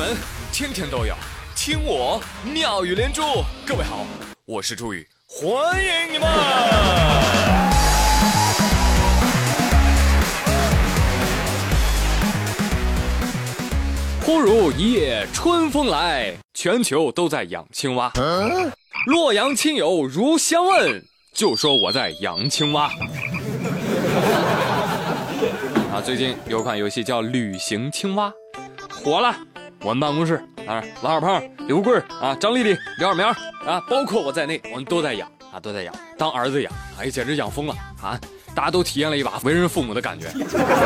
门天天都有听我妙语连珠。各位好，我是朱宇，欢迎你们！忽如一夜春风来，全球都在养青蛙。洛阳亲友如相问，就说我在养青蛙。啊，最近有款游戏叫《旅行青蛙》，火了。我们办公室啊，王小胖、刘贵啊、张丽丽、刘二明啊，包括我在内，我们都在养啊，都在养，当儿子养，哎，简直养疯了啊！大家都体验了一把为人父母的感觉。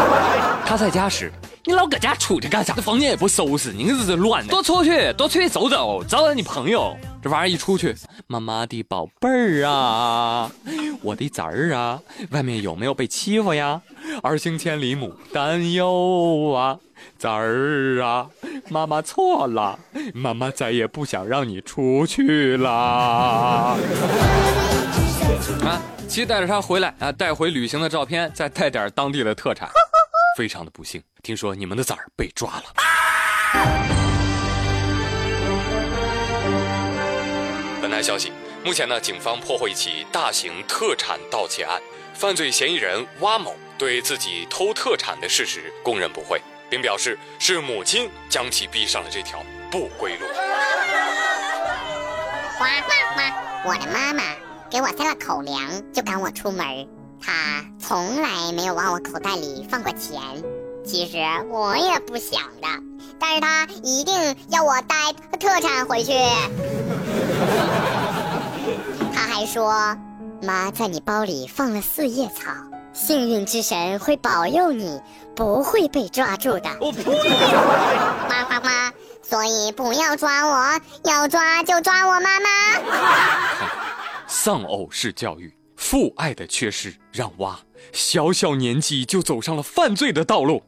他在家时，你老搁家杵着干啥？这房间也不收拾，你这是乱的。多出去，多出去走走，找找你朋友。这玩意儿一出去，妈妈的宝贝儿啊，我的崽儿啊，外面有没有被欺负呀？儿行千里母担忧啊，崽儿啊，妈妈错了，妈妈再也不想让你出去了。啊，期待着他回来啊，带回旅行的照片，再带点当地的特产。非常的不幸，听说你们的崽儿被抓了。本台消息，目前呢，警方破获一起大型特产盗窃案，犯罪嫌疑人蛙某对自己偷特产的事实供认不讳，并表示是母亲将其逼上了这条不归路。呱呱呱！我的妈妈给我塞了口粮就赶我出门，她从来没有往我口袋里放过钱。其实我也不想的，但是她一定要我带特产回去。他还说：“妈在你包里放了四叶草，幸运之神会保佑你，不会被抓住的。”我呸！妈妈妈，所以不要抓我，要抓就抓我妈妈。丧偶式教育，父爱的缺失，让蛙小小年纪就走上了犯罪的道路。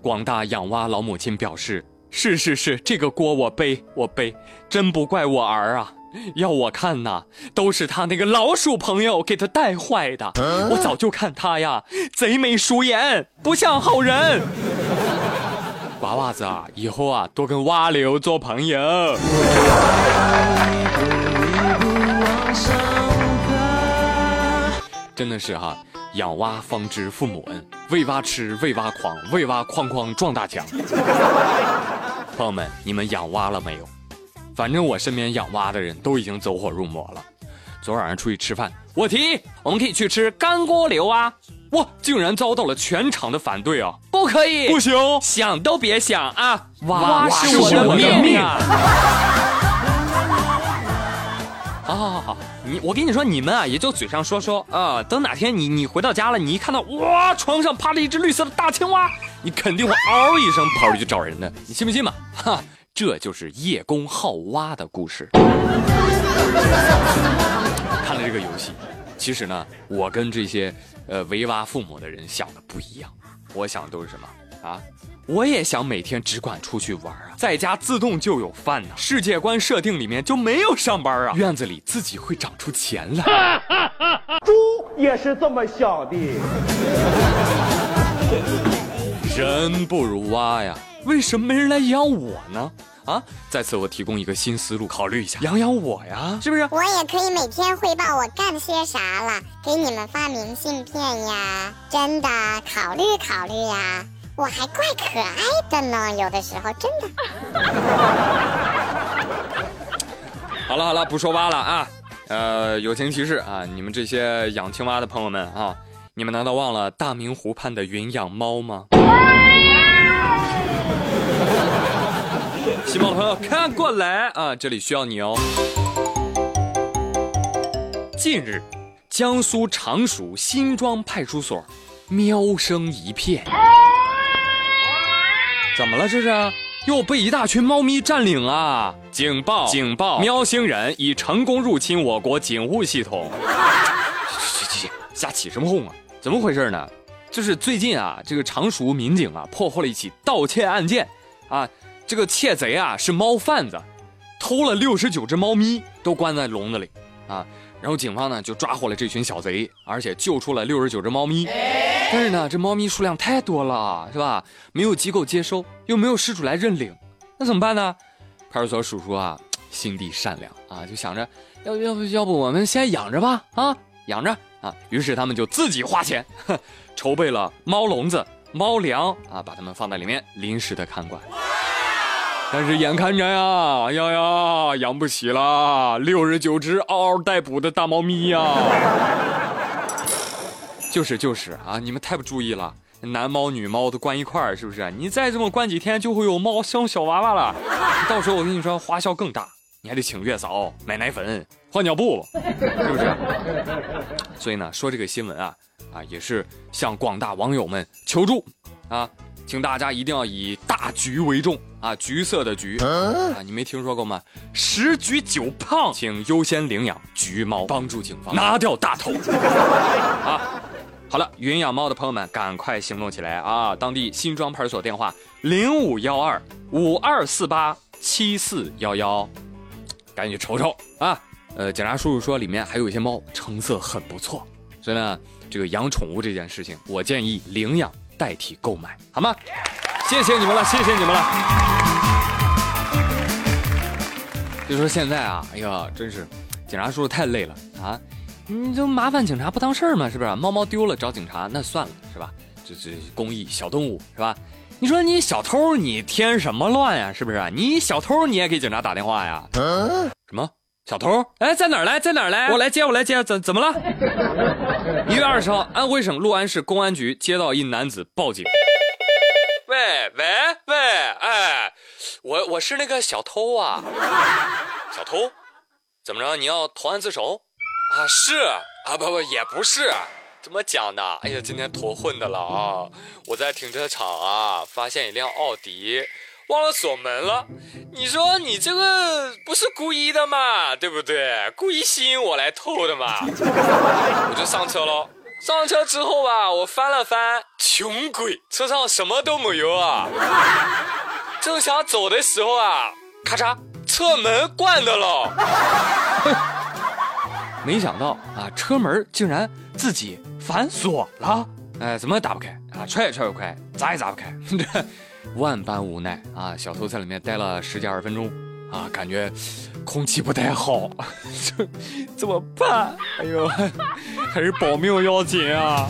广大养蛙老母亲表示：“是是是，这个锅我背，我背，真不怪我儿啊。”要我看呐，都是他那个老鼠朋友给他带坏的。我早就看他呀，贼眉鼠眼，不像好人。娃娃子啊，以后啊，多跟蛙流做朋友。真的是哈，养蛙方知父母恩，喂蛙吃，喂蛙狂，喂蛙哐哐撞大墙。朋友们，你们养蛙了没有？反正我身边养蛙的人都已经走火入魔了。昨晚上出去吃饭，我提我们可以去吃干锅牛蛙，哇，竟然遭到了全场的反对啊！不可以，不行，想都别想啊！蛙是我的命啊！好好好好，你我跟你说，你们啊也就嘴上说说啊，等哪天你你回到家了，你一看到哇床上趴着一只绿色的大青蛙，你肯定会嗷一声跑出去找人的，你信不信嘛？哈。这就是叶公好蛙的故事。看了这个游戏，其实呢，我跟这些呃为蛙父母的人想的不一样。我想的都是什么啊？我也想每天只管出去玩啊，在家自动就有饭呢。世界观设定里面就没有上班啊，院子里自己会长出钱来。猪也是这么想的。人不如蛙呀。为什么没人来养我呢？啊，在此我提供一个新思路，考虑一下，养养我呀，是不是？我也可以每天汇报我干些啥了，给你们发明信片呀。真的，考虑考虑呀。我还怪可爱的呢，有的时候真的。好了好了，不说蛙了啊。呃，友情提示啊，你们这些养青蛙的朋友们啊，你们难道忘了大明湖畔的云养猫吗？喜猫的朋友看过来啊，这里需要你哦。近日，江苏常熟新庄派出所喵声一片，怎么了？这是又被一大群猫咪占领啊！警报！警报！喵星人已成功入侵我国警务系统。去去去，瞎起什么哄啊？怎么回事呢？就是最近啊，这个常熟民警啊破获了一起盗窃案件啊。这个窃贼啊是猫贩子，偷了六十九只猫咪，都关在笼子里啊。然后警方呢就抓获了这群小贼，而且救出了六十九只猫咪。但是呢，这猫咪数量太多了，是吧？没有机构接收，又没有失主来认领，那怎么办呢？派出所叔叔啊，心地善良啊，就想着要要不要不我们先养着吧啊，养着啊。于是他们就自己花钱 筹备了猫笼子、猫粮啊，把它们放在里面临时的看管。但是眼看着呀，哎呀呀，养不起了，六十九只嗷嗷待哺的大猫咪呀！就是就是啊，你们太不注意了，男猫女猫都关一块儿，是不是？你再这么关几天，就会有猫生小娃娃了，到时候我跟你说花销更大，你还得请月嫂、买奶粉、换尿布，是不是？所以呢，说这个新闻啊，啊，也是向广大网友们求助啊。请大家一定要以大局为重啊！橘色的橘啊，你没听说过吗？十橘九胖，请优先领养橘猫，帮助警方拿掉大头 啊！好了，云养猫的朋友们，赶快行动起来啊！当地新庄派出所电话零五幺二五二四八七四幺幺，赶紧瞅瞅啊！呃，警察叔叔说里面还有一些猫成色很不错，所以呢，这个养宠物这件事情，我建议领养。代替购买好吗？谢谢你们了，谢谢你们了。就说现在啊，哎呀，真是警察叔叔太累了啊！你就麻烦警察不当事儿嘛，是不是？猫猫丢了找警察那算了，是吧？这这公益小动物是吧？你说你小偷你添什么乱呀？是不是？你小偷你也给警察打电话呀？什么？小偷？哎，在哪儿来？在哪儿来？我来接，我来接。怎怎么了？一月二十号，安徽省六安市公安局接到一男子报警。喂喂喂，哎，我我是那个小偷啊。小偷？怎么着？你要投案自首？啊，是啊，不不也不是。怎么讲呢？哎呀，今天头昏的了啊！我在停车场啊，发现一辆奥迪。忘了锁门了，你说你这个不是故意的嘛，对不对？故意吸引我来偷的嘛，我就上车喽。上车之后吧，我翻了翻，穷鬼，车上什么都没有啊。正想走的时候啊，咔嚓，车门关的了。没想到啊，车门竟然自己反锁了。哎，怎么打不开啊？踹也踹不开，砸也砸不开。万般无奈啊！小偷在里面待了十几二十分钟，啊，感觉空气不太好，怎么办？哎呦，还是保命要紧啊！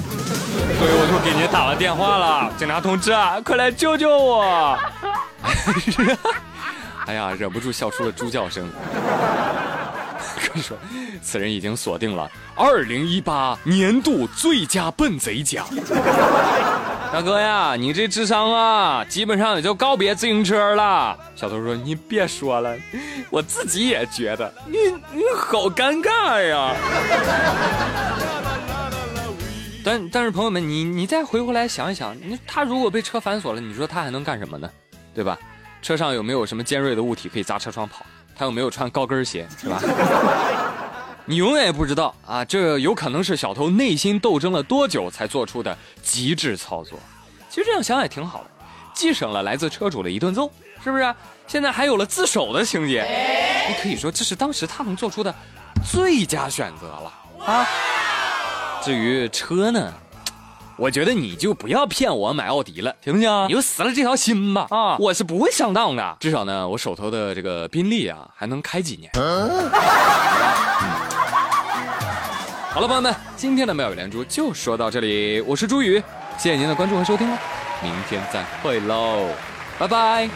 所以我就给您打了电话了，警察同志啊，快来救救我！哎呀，忍不住笑出了猪叫声。跟你说，此人已经锁定了二零一八年度最佳笨贼奖。大哥呀，你这智商啊，基本上也就告别自行车了。小偷说：“你别说了，我自己也觉得你你好尴尬呀。”但但是朋友们，你你再回过来想一想，你他如果被车反锁了，你说他还能干什么呢？对吧？车上有没有什么尖锐的物体可以砸车窗跑？他又没有穿高跟鞋，是吧？你永远也不知道啊，这有可能是小偷内心斗争了多久才做出的极致操作。其实这样想也挺好的，既省了来自车主的一顿揍，是不是？现在还有了自首的情节，你可以说这是当时他能做出的最佳选择了啊。至于车呢，我觉得你就不要骗我买奥迪了，行不行？你就死了这条心吧啊！我是不会上当的，至少呢，我手头的这个宾利啊，还能开几年。好了，朋友们，今天的妙语连珠就说到这里。我是朱宇，谢谢您的关注和收听哦，明天再会喽，拜拜。